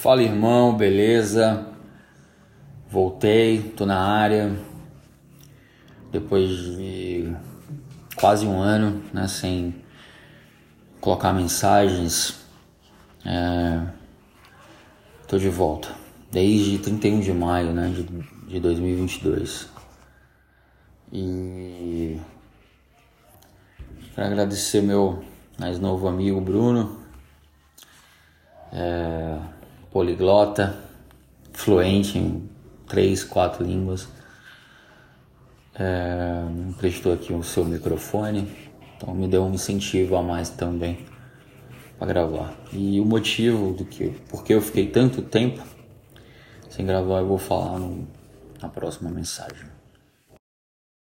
Fala irmão, beleza? Voltei, tô na área. Depois de quase um ano, né, sem colocar mensagens. É, tô de volta. Desde 31 de maio, né, de, de 2022. E quero agradecer meu mais novo amigo Bruno é, poliglota, fluente em três, quatro línguas. É, emprestou aqui o seu microfone, então me deu um incentivo a mais também para gravar. E o motivo do que, porque eu fiquei tanto tempo sem gravar, eu vou falar no, na próxima mensagem.